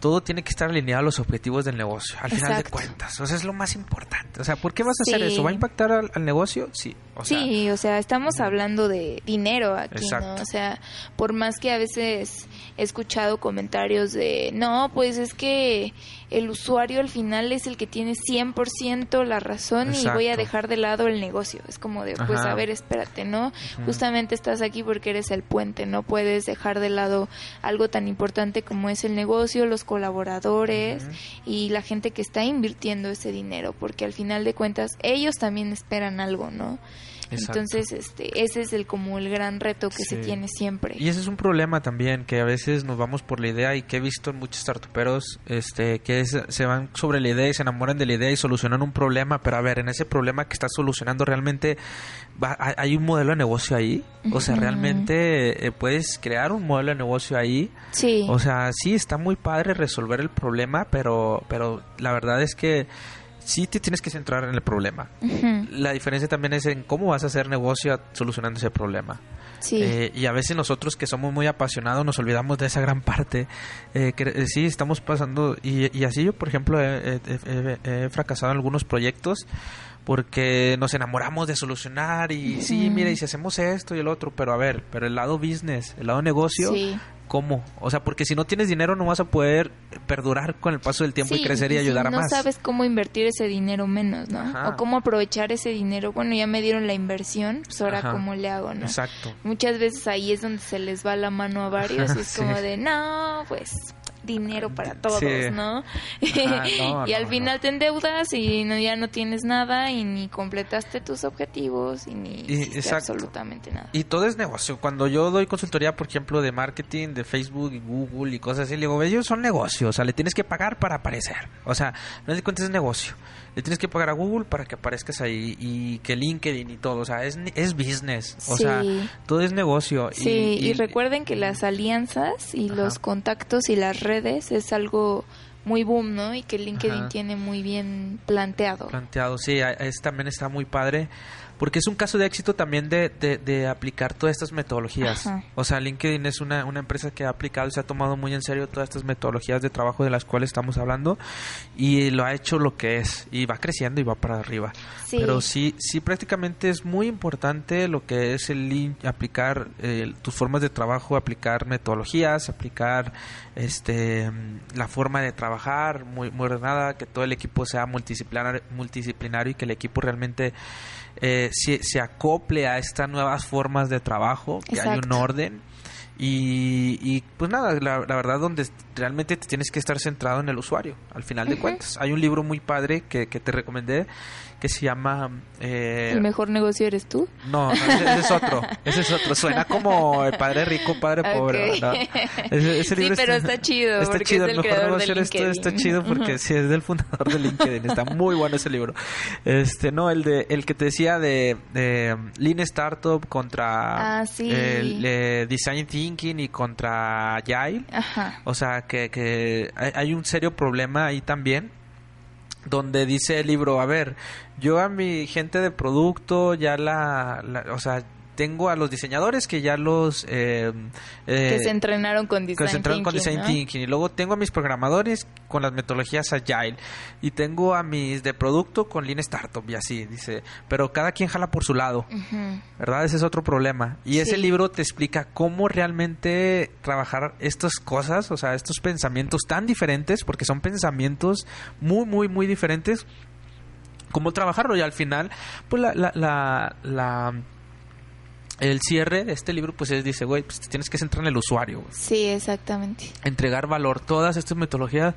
todo tiene que estar alineado a los objetivos del negocio, al final de cuentas. O sea, es lo más importante. O sea, ¿por qué vas a hacer eso? ¿Va a impactar al, al negocio? Sí. O sea, sí, o sea, estamos hablando de dinero aquí, Exacto. ¿no? O sea, por más que a veces he escuchado comentarios de, no, pues es que el usuario al final es el que tiene 100% la razón y voy a dejar de lado el negocio. Es como de, pues Ajá. a ver, espérate, ¿no? Justamente estás aquí porque eres el puente, no puedes dejar de lado algo tan importante como es el negocio, los colaboradores y la gente que está invirtiendo ese dinero, porque al final de cuentas ellos también esperan algo, ¿no? Exacto. Entonces, este, ese es el como el gran reto que se tiene siempre. Y ese es un problema también, que a veces nos vamos por la idea y que he visto en muchos startuperos este, que es- se van sobre la idea y se enamoran de la idea y solucionan un problema, pero a ver, en ese problema que estás solucionando realmente va- hay- un modelo de negocio ahí, o sea, realmente eh, puedes crear un modelo de negocio ahí, Sí. o sea, sí está muy padre resolver el problema, pero, pero la verdad es que sí te tienes que centrar en el problema. La diferencia también es en cómo vas a hacer negocio solucionando ese problema. Sí. Eh, y a veces nosotros que somos muy apasionados nos olvidamos de esa gran parte. Eh, que, eh, sí, estamos pasando. Y, y así yo, por ejemplo, he, he- he- he fracasado en algunos proyectos porque nos enamoramos de solucionar y sí, mira, y si hacemos esto y el otro, pero a ver, pero el lado business, el lado negocio, Sí. ¿Cómo? O sea, porque si no tienes dinero no vas a poder perdurar con el paso del tiempo y crecer y, ayudar a no más. sabes cómo invertir ese dinero menos, ¿no? Ajá. O cómo aprovechar ese dinero. Bueno, ya me dieron la inversión, pues ahora Ajá. cómo le hago, ¿no? Exacto. Muchas veces ahí es donde se les va la mano a varios y es Sí. como de, no, pues dinero para todos, Sí. ¿no? no, y al no, final no. te endeudas y no, ya no tienes nada y ni completaste tus objetivos y ni Y- absolutamente nada. Y todo es negocio. Cuando yo doy consultoría, por ejemplo, de marketing, de Facebook y Google y cosas así, le digo, ellos son negocios. O sea, le tienes que pagar para aparecer. O sea, no te cuentas es negocio. Le tienes que pagar a Google para que aparezcas ahí y que LinkedIn y todo. O sea, es, es business. O Sí. sea, todo es negocio. Sí, y, recuerden que las alianzas y Ajá. los contactos y las redes es algo muy boom, ¿no? Y que LinkedIn Ajá. tiene muy bien planteado. planteado. Sí, es, también está muy padre porque es un caso de éxito también de, de, de aplicar todas estas metodologías. Ajá. O sea, LinkedIn es una, una empresa que ha aplicado y se ha tomado muy en serio todas estas metodologías de trabajo de las cuales estamos hablando y lo ha hecho lo que es y va creciendo y va para arriba. Sí. Pero sí, sí prácticamente es muy importante lo que es el aplicar eh, tus formas de trabajo, aplicar metodologías, aplicar este mm, la forma de trabajar muy, muy ordenada, que todo el equipo sea multidisciplinario, multidisciplinario y que el equipo realmente eh, se, se acople a estas nuevas formas de trabajo, que hay un orden. Y, y, pues nada, la, la verdad donde realmente te tienes que estar centrado en el usuario, al final de Ujú. cuentas. Hay un libro muy padre que, que te recomendé que se llama... eh, ¿El mejor negocio eres tú? no, no, ese, es otro. Ese es otro. Suena como el padre rico, padre pobre. Ok. ¿no? Ese, ese Sí, libro pero está chido, Está chido. es El del mejor negocio esto está LinkedIn. chido porque Ujú. sí es del fundador de LinkedIn. Está muy bueno ese libro. Este, no, el de el que te decía de, de Lean Startup contra Ah, sí. el eh, Design Thinking y contra Agile. Ajá. O sea, que, hay un serio problema ahí también, donde dice el libro, a ver, yo a mi gente de producto ya la, la- o sea, tengo a los diseñadores que ya los... eh, eh, que se entrenaron con que Design se entrenan con Design ¿no? Thinking. Y luego tengo a mis programadores con las metodologías Agile. Y tengo a mis de producto con Lean Startup y así, dice. Pero cada quien jala por su lado. ¿Verdad? Ese es otro problema. Y ese libro te explica cómo realmente trabajar estas cosas, o sea, estos pensamientos tan diferentes, porque son pensamientos muy, muy, muy diferentes. Cómo trabajarlo y al final, pues la, la, la, la- el cierre de este libro, pues es, dice, güey, pues tienes que centrar en el usuario. güey. Sí, exactamente. Entregar valor. Todas estas metodologías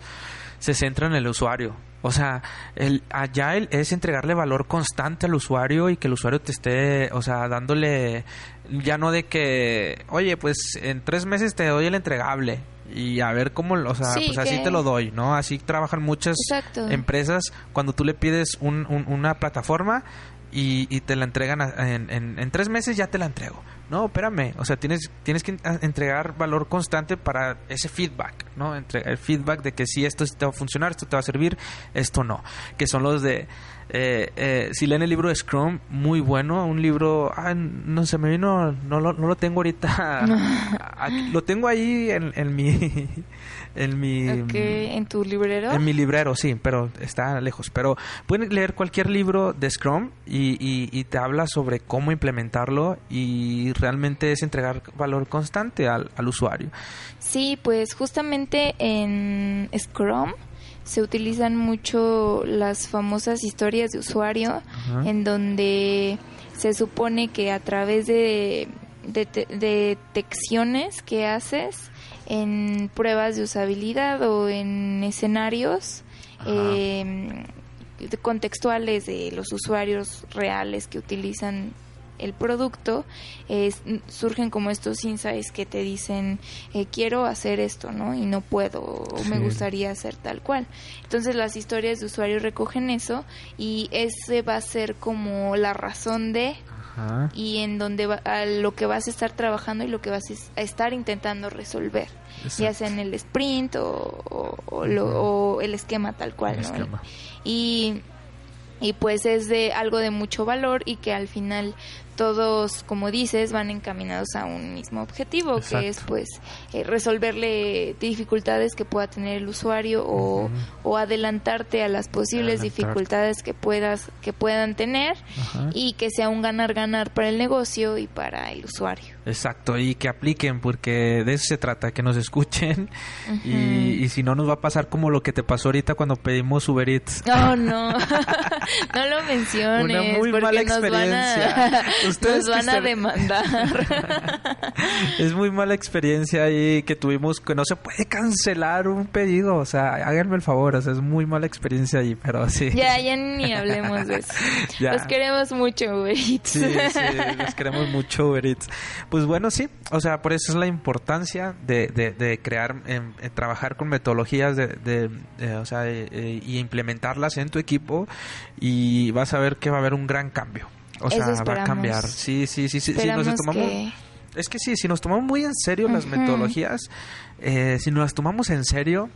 se centran en el usuario. O sea, el Agile es entregarle valor constante al usuario y que el usuario te esté, o sea, dándole, ya no de que, oye, pues en tres meses te doy el entregable y a ver cómo, o sea, Sí, pues así que- te lo doy, ¿no? Así trabajan muchas Exacto. empresas cuando tú le pides un- un- una plataforma y, y te la entregan a- en, en- tres meses ya te la entrego. No, espérame, o sea, tienes, tienes que entregar valor constante para ese feedback, ¿no? Entre, el feedback de que sí, esto te va a funcionar, esto te va a servir, esto no. Que son los de, eh, eh, si leen el libro de Scrum, muy bueno, un libro, ah, no se me vino, no lo, no lo tengo ahorita, Aquí- lo tengo ahí en, en mi, en mi... ¿En tu librero? En mi librero, sí, pero está lejos. Pero pueden leer cualquier libro de Scrum y, y- y te habla sobre cómo implementarlo y realmente es entregar valor constante al, al usuario. Sí, pues justamente en Scrum se utilizan mucho las famosas historias de usuario, Ajá. en donde se supone que a través de, de te- de detecciones que haces en pruebas de usabilidad o en escenarios eh, contextuales de los usuarios reales que utilizan el producto, es- surgen como estos insights que te dicen, eh, quiero hacer esto, ¿no? Y no puedo, o me gustaría hacer tal cual. Entonces las historias de usuarios recogen eso y ese va a ser como la razón de Ajá. y en donde va, a lo que vas a estar trabajando y lo que vas a es- a estar intentando resolver, ya sea en el sprint o, o- o lo- o el esquema tal cual, El ¿no? esquema. Y, y pues es de algo de mucho valor y que al final todos, como dices, van encaminados a un mismo objetivo, Exacto. que es pues eh, resolverle dificultades que pueda tener el usuario o, adelantarte a las posibles Adelantarte. dificultades que puedas que puedan tener y que sea un ganar ganar para el negocio y para el usuario. Exacto, y que apliquen, porque de eso se trata, que nos escuchen. Ujú. y, y si no, nos va a pasar como lo que te pasó ahorita cuando pedimos Uber Eats. Oh, no, no lo menciones. Una muy porque mala nos van experiencia. a, Ustedes nos van a demandar. es muy mala experiencia ahí que tuvimos que no se puede cancelar un pedido. O sea, háganme el favor, o sea, es muy mala experiencia ahí, pero sí. ya, ya ni hablemos de eso. Ya. Los queremos mucho, Uber Eats. Sí, sí, los queremos mucho Uber Eats. Pues bueno, sí, o sea, por eso es la importancia de, de, de crear, em, eh, trabajar con metodologías de, de- de, o sea, eh, eh, y implementarlas en tu equipo y vas a ver que va a haber un gran cambio. O sea, va a cambiar. Sí, sí, sí, sí. Esperamos nos tomamos, que... Es que sí, si nos tomamos muy en serio las metodologías, eh, si nos las tomamos en serio,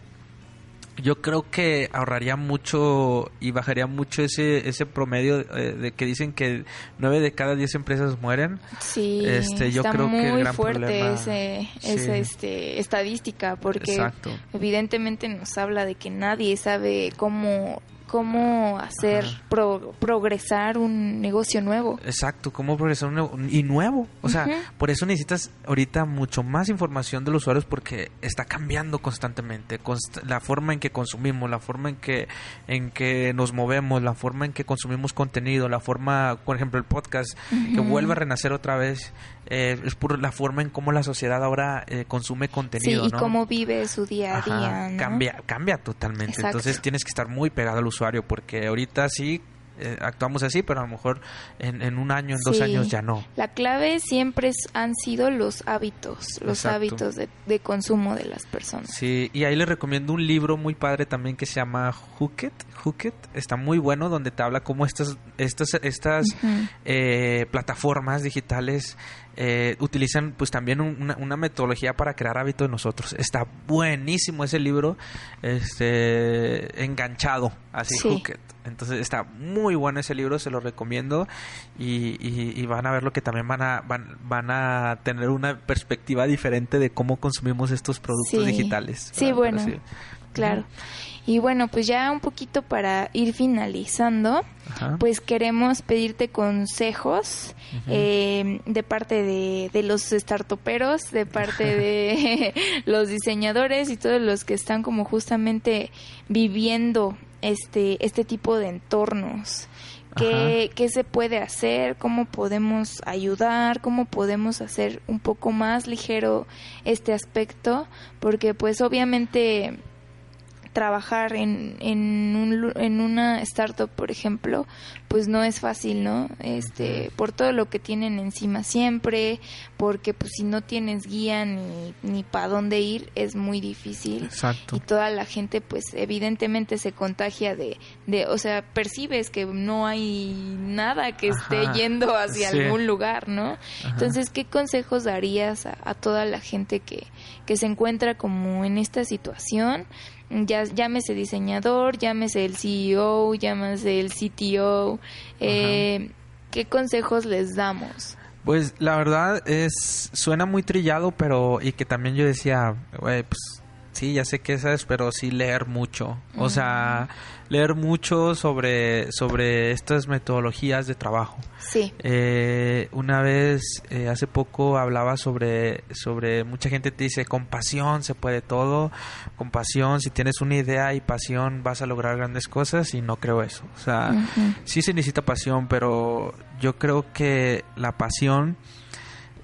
yo creo que ahorraría mucho y bajaría mucho ese ese promedio eh, de que dicen que nueve de cada diez empresas mueren. Sí, Este, yo está creo que el muy gran fuerte problema- ese, Sí. esa este, estadística porque Exacto. evidentemente nos habla de que nadie sabe cómo cómo hacer pro- progresar un negocio nuevo. Exacto, cómo progresar un nuevo- y nuevo. O sea, por eso necesitas ahorita mucho más información de los usuarios porque está cambiando constantemente const- la forma en que consumimos, la forma en que en que nos movemos, la forma en que consumimos contenido, la forma, por ejemplo, el podcast que vuelve a renacer otra vez eh, es por la forma en cómo la sociedad ahora eh, consume Sí, contenido, y ¿no? cómo vive su día a Ajá, día, ¿no? cambia cambia totalmente Exacto. entonces tienes que estar muy pegado al usuario porque ahorita sí eh, actuamos así pero a lo mejor en, en un año en dos Sí. años ya no La clave siempre es- han sido los hábitos, los Exacto. hábitos de, de consumo de las personas. Sí, y ahí les recomiendo un libro muy padre también que se llama Hooked. Hooked está muy bueno donde te habla cómo estas estas estas Ujú. eh, plataformas digitales eh, utilizan pues también un- una, una metodología para crear hábitos de nosotros. Está buenísimo ese libro, este enganchado, así Sí. Hooked. Entonces está muy bueno ese libro, se lo recomiendo y, y- y van a ver lo que también van a van, van a tener una perspectiva diferente de cómo consumimos estos productos Sí. digitales. Sí, bueno, Claro. Y bueno, pues ya un poquito para ir finalizando, Ajá. pues queremos pedirte consejos eh, de parte de, de los startuperos, de parte de los diseñadores y todos los que están como justamente viviendo este, este tipo de entornos. ¿Qué, ¿Qué se puede hacer? ¿Cómo podemos ayudar? ¿Cómo podemos hacer un poco más ligero este aspecto? Porque pues obviamente trabajar en, en, un en una startup, por ejemplo, pues no es fácil, ¿no? Este, por todo lo que tienen encima siempre, porque pues si no tienes guía ni, ni para dónde ir, es muy difícil. Exacto. Y toda la gente, pues evidentemente se contagia de, de, o sea, percibes que no hay nada que esté yendo hacia Sí. algún lugar, ¿no? Entonces, ¿qué consejos darías a, a toda la gente que, que se encuentra como en esta situación? Ya, llámese diseñador, llámese el CEO, llámese el CTO. Eh, ¿Qué consejos les damos? Pues la verdad es suena muy trillado, pero y que también yo decía, pues sí, ya sé que esa es, pero sí leer mucho. O sea, leer mucho sobre sobre estas metodologías de trabajo. Sí. Eh, una vez, eh, hace poco, hablaba sobre, sobre, mucha gente te dice, con pasión se puede todo, con pasión, si tienes una idea y pasión vas a lograr grandes cosas y no creo eso. O sea, sí se necesita pasión, pero yo creo que la pasión,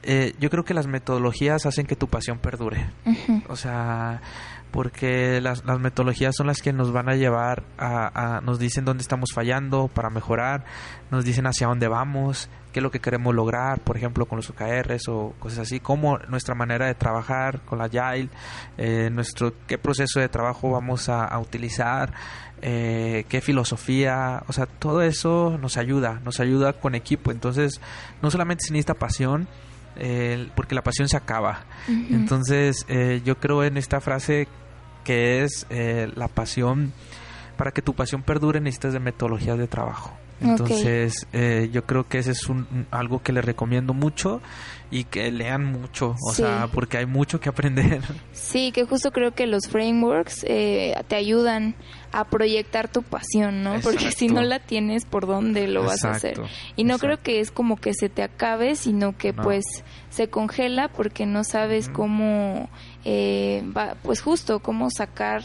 eh, yo creo que las metodologías hacen que tu pasión perdure. O sea, porque las, las metodologías son las que nos van a llevar a, a- nos dicen dónde estamos fallando para mejorar, nos dicen hacia dónde vamos, qué es lo que queremos lograr, por ejemplo, con los OKRs o cosas así, cómo nuestra manera de trabajar con la Agile, eh, nuestro, qué proceso de trabajo vamos a, a utilizar, eh, qué filosofía, o sea, todo eso nos ayuda, nos ayuda con equipo. Entonces, no solamente se necesita pasión, eh, porque la pasión se acaba. Entonces, eh, yo creo en esta frase que es eh, la pasión, para que tu pasión perdure necesitas de metodologías de trabajo. Entonces, eh, yo creo que ese es un, algo que les recomiendo mucho y que lean mucho, o Sí. sea, porque hay mucho que aprender. Sí, que justo creo que los frameworks eh, te ayudan a proyectar tu pasión, ¿no? Porque si no la tienes, ¿por dónde lo vas a hacer? Y no exacto. creo que es como que se te acabe, sino que No. pues se congela porque no sabes Ujú. cómo, eh, va, pues justo cómo sacar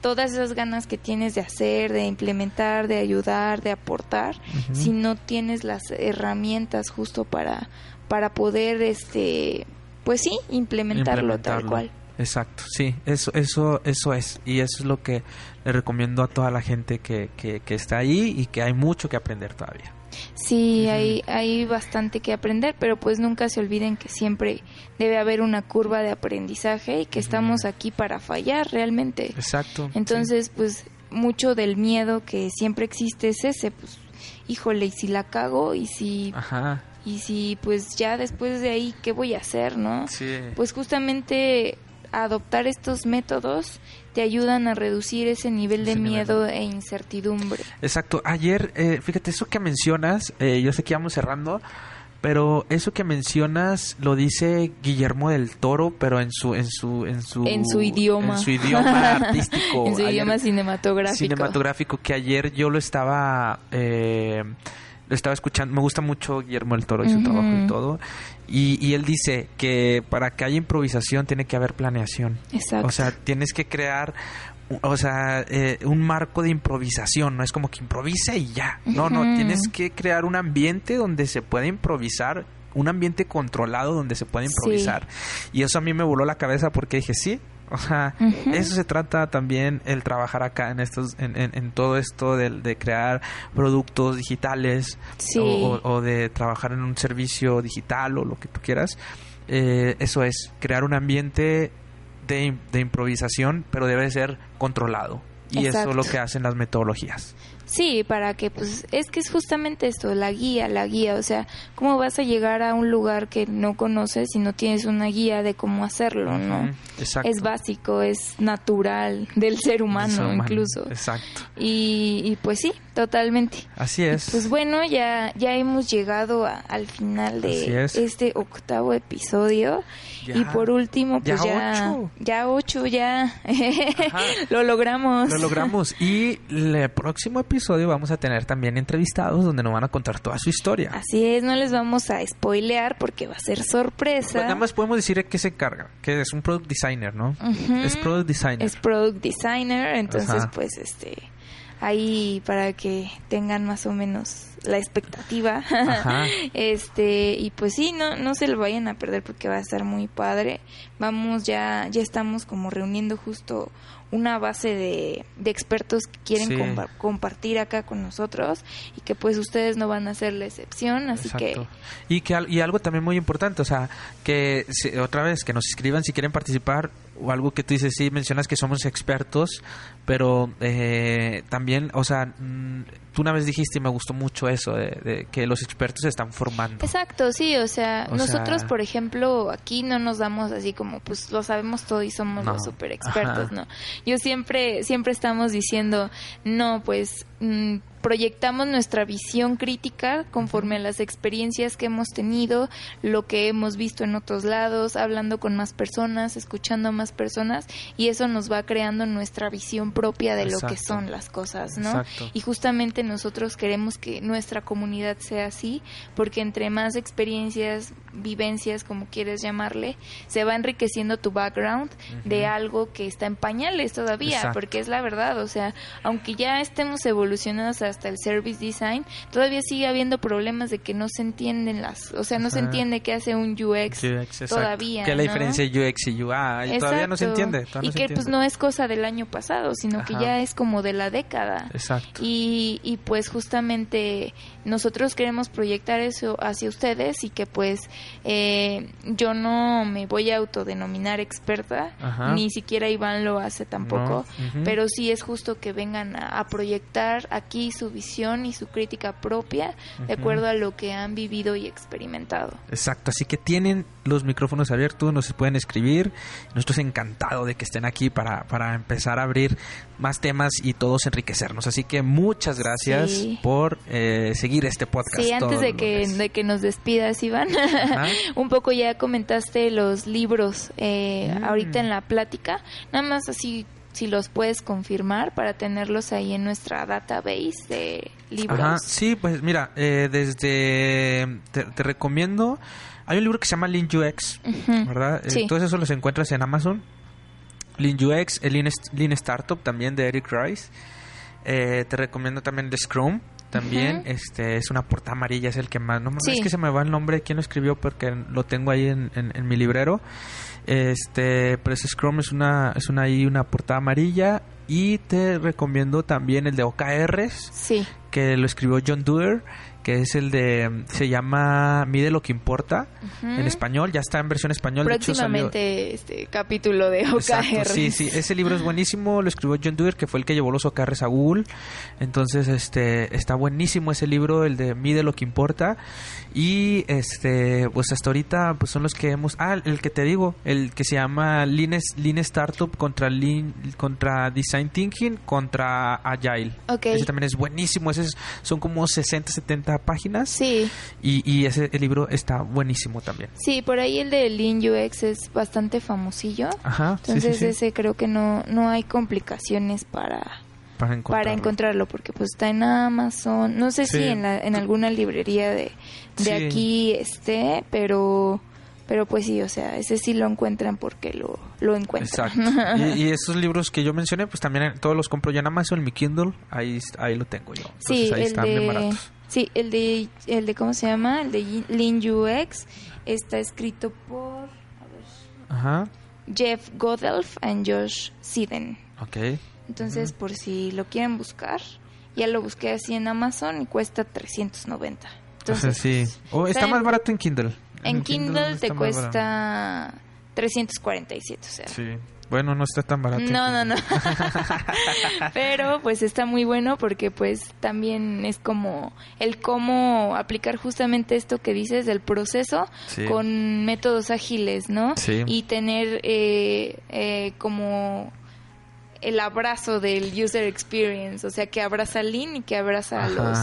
todas esas ganas que tienes de hacer, de implementar, de ayudar, de aportar, si no tienes las herramientas justo para, para poder, este, pues sí, implementarlo, tal Implementarlo. cual. Exacto, sí, eso, eso, eso es. Y eso es lo que le recomiendo a toda la gente que, que, que está ahí y que hay mucho que aprender todavía. Sí, hay, hay bastante que aprender, pero pues nunca se olviden que siempre debe haber una curva de aprendizaje y que estamos aquí para fallar realmente. Exacto. Entonces, pues mucho del miedo que siempre existe es ese, pues híjole, y si la cago y si. Ajá, y si pues ya después de ahí qué voy a hacer, ¿no? sí. Pues justamente adoptar estos métodos te ayudan a reducir ese nivel de miedo e incertidumbre. Exacto. Ayer, eh, fíjate, eso que mencionas, eh, yo sé que vamos cerrando, pero eso que mencionas lo dice Guillermo del Toro, pero en su en su en su En su idioma. en su idioma artístico, en su Ayer- idioma cinematográfico. cinematográfico que ayer yo lo estaba eh, lo estaba escuchando me gusta mucho Guillermo del Toro y su trabajo y todo y, y él dice que para que haya improvisación tiene que haber planeación Exacto. o sea tienes que crear o sea, eh, un marco de improvisación, no es como que improvise y ya. No, no, tienes que crear un ambiente donde se pueda improvisar, un ambiente controlado donde se pueda Sí. improvisar. Y eso a mí me voló la cabeza porque dije, sí, o sea, eso se trata también el trabajar acá en estos, en, en- en todo esto de, de crear productos digitales Sí. o, de trabajar en un servicio digital o lo que tú quieras. Eh, eso es, crear un ambiente de, de improvisación, pero debe ser controlado. Y eso es lo que hacen las metodologías. Sí, para que, pues, es que es justamente esto, la guía, la guía, o sea, ¿cómo vas a llegar a un lugar que no conoces si no tienes una guía de cómo hacerlo, no? Exacto. Es básico, es natural del ser humano, Ser humano, incluso. Exacto. Y, y pues sí, totalmente. Así es. Pues bueno, ya, ya hemos llegado a- al final de es. este octavo episodio. Ya. Y por último, pues Ya ya, ocho. ya ocho, ya lo logramos. Lo logramos. Y el próximo episodio vamos a tener también entrevistados donde nos van a contar toda su historia. Así es, no les vamos a spoilear porque va a ser sorpresa. Pues nada más podemos decir que se encarga, que es un product designer, ¿no? Es product designer. Es product designer, entonces Ajá. pues este ahí para que tengan más o menos la expectativa. Ajá. Este, y pues sí, no no se lo vayan a perder porque va a estar muy padre. Vamos ya ya estamos como reuniendo justo una base de, de expertos que quieren Sí. compa- compartir acá con nosotros y que pues ustedes no van a ser la excepción, así Exacto. Y que al- y algo también muy importante, o sea, que se- otra vez que nos escriban si quieren participar o algo que tú dices, sí, mencionas que somos expertos, pero eh, también, o sea, mm, tú una vez dijiste y me gustó mucho eso, de, de que los expertos se están formando. Exacto, sí, o sea, O nosotros, sea- por ejemplo, aquí no nos damos así como, pues lo sabemos todo y somos No. los super expertos, Ajá. ¿no? Yo siempre, siempre estamos diciendo, no, pues mm, proyectamos nuestra visión crítica conforme a las experiencias que hemos tenido, lo que hemos visto en otros lados, hablando con más personas, escuchando a más personas, y eso nos va creando nuestra visión propia de lo que son las cosas, ¿no? Exacto. Y justamente nosotros queremos que nuestra comunidad sea así, porque entre más experiencias, vivencias, como quieres llamarle, se va enriqueciendo tu background de algo que está en pañales todavía, Exacto. porque es la verdad, o sea, aunque ya estemos evolucionados hasta el service design, todavía sigue habiendo problemas de que no se entienden las, o sea, no se entiende qué hace un UX, UX, exacto. todavía, Que la ¿no? diferencia de UX y UI y todavía no se Exacto. entiende. y se que pues no es cosa del año pasado, sino que ya es como de la década. Exacto. Y, y pues justamente nosotros queremos proyectar eso hacia ustedes y que pues eh, yo no me voy a autodenominar experta, Ajá. ni siquiera Iván lo hace tampoco, No, pero sí es justo que vengan a, a proyectar aquí su visión y su crítica propia de acuerdo a lo que han vivido y experimentado. Exacto, así que tienen los micrófonos abiertos, nos pueden escribir. Nosotros encantados de que estén aquí para, para empezar a abrir más temas y todos enriquecernos. Así que muchas gracias Sí. por eh, seguir este podcast. Sí, antes de que, de que nos despidas, Iván, un poco ya comentaste los libros eh, Mm. ahorita en la plática, nada más así si los puedes confirmar para tenerlos ahí en nuestra database de libros. Ajá, sí, pues mira, eh, desde te, te recomiendo. Hay un libro que se llama Lean UX. ¿verdad? Sí. Todos esos los encuentras en Amazon. Lean UX, el Lean, Est- Lean Startup también de Eric Rice. Eh, te recomiendo también The Scrum. También, Ujú. este es una portada amarilla, es el que más. No, no Sí. es que se me va el nombre quién lo escribió porque lo tengo ahí en, en- en mi librero. Este, pero ese Scrum es una, es una ahí una portada amarilla. Y te recomiendo también el de OKRs Sí, que lo escribió John Doerr, que es el de, se llama Mide lo que importa, en español, ya está en versión español. de hecho, salió- Próximamente este capítulo de Exacto, OKR. sí, sí, ese libro es buenísimo, lo escribió John Dewey, que fue el que llevó los OKRs a Google. Entonces, este, está buenísimo ese libro, el de Mide lo que importa. Y este, pues hasta ahorita, pues son los que hemos, ah, el que te digo, el que se llama Lean, Lean Startup contra Lean, contra Design Thinking contra Agile. Ok. Ese también es buenísimo, ese es- son como 60, 70 páginas. Sí, Y, y ese el libro está buenísimo también. sí, por ahí el de Lean UX es bastante famosillo. Ajá, sí, Entonces sí, ese creo que no, no hay complicaciones para, para encontrarlo. para encontrarlo porque pues está en Amazon no sé Sí. si en, la, en alguna librería de, de Sí. aquí esté pero pero pues sí o sea ese sí lo encuentran porque lo lo encuentran Exacto. Y, y esos libros que yo mencioné, pues también todos los compro ya en Amazon, en mi Kindle, ahí, ahí lo tengo yo. Entonces sí ahí están bien baratos. Sí el de el de cómo se llama el de Lean UX está escrito por a ver, Ajá, Jeff Godelf and Josh Siden ok. entonces por si lo quieren buscar ya lo busqué así en Amazon y cuesta 390 entonces sí. O está está más en- barato en Kindle. En Kindle te barato. cuesta 347, o sea. Sí. Bueno, no está tan barato. No, no, no. Pero pues está muy bueno porque pues también es como el cómo aplicar justamente esto que dices del proceso Sí. con métodos ágiles, ¿no? Sí. Y tener eh, eh, como el abrazo del user experience, o sea, que abraza al Lean y que abraza a los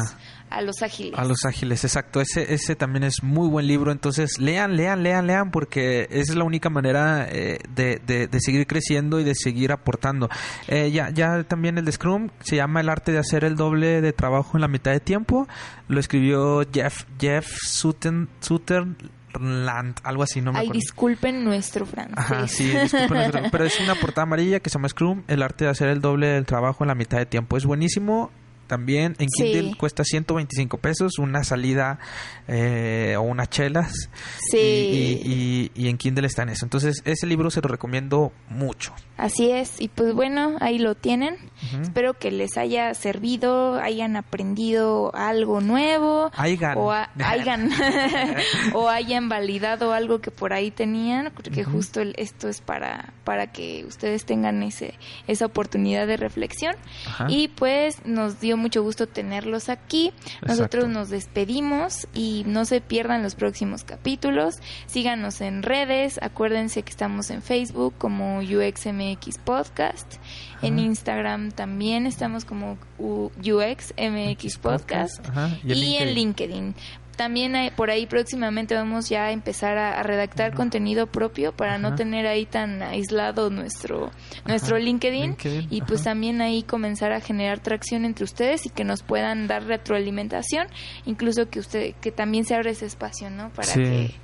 a los ágiles. A los ágiles, exacto. Ese, ese también es muy buen libro. Entonces, lean, lean, lean, lean, porque esa es la única manera eh, de, de, de seguir creciendo y de seguir aportando. Eh, ya, ya también el de Scrum se llama El arte de hacer el doble de trabajo en la mitad de tiempo. Lo escribió Jeff, Jeff Sutton, Sutherland, algo así, no me Ay, acuerdo. disculpen nuestro francés. Ajá, sí, disculpen nuestro- pero es una portada amarilla que se llama Scrum, el arte de hacer el doble del trabajo en la mitad de tiempo. Es buenísimo. También en Sí. Kindle cuesta 125 pesos una salida eh, o unas chelas. Sí. Y, y- y- y en Kindle está en eso. Entonces, ese libro se lo recomiendo mucho. Así es, y pues bueno, ahí lo tienen. Espero que les haya servido, hayan aprendido algo nuevo. Hayan. O, ha- hayan, o hayan validado algo que por ahí tenían, porque justo el- esto es para, para que ustedes tengan ese, esa oportunidad de reflexión. Y pues nos dio mucho gusto tenerlos aquí. Nosotros nos despedimos y no se pierdan los próximos capítulos. Síganos en redes. Acuérdense que estamos en Facebook como UXMX Podcast. En Instagram también estamos como UXMX Podcast. Ajá, Y, en LinkedIn. También hay- por ahí próximamente vamos ya a empezar a, a redactar contenido propio para no tener ahí tan aislado nuestro nuestro LinkedIn, LinkedIn, y pues también ahí comenzar a generar tracción entre ustedes y que nos puedan dar retroalimentación, incluso que usted que también se abra ese espacio, ¿no? Para Sí. que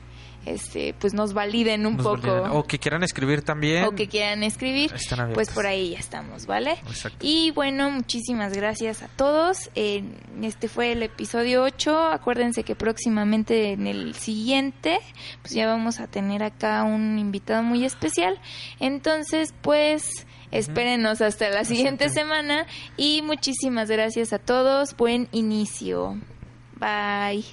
este pues nos validen un Nos poco validen. O que quieran escribir también. o que quieran escribir, Están pues por ahí ya estamos, ¿vale? Exacto. Y bueno, muchísimas gracias a todos. Eh, este fue el episodio 8. Acuérdense que próximamente en el siguiente, pues ya vamos a tener acá un invitado muy especial. Entonces, pues espérenos hasta la siguiente semana y muchísimas gracias a todos. Buen inicio. Bye.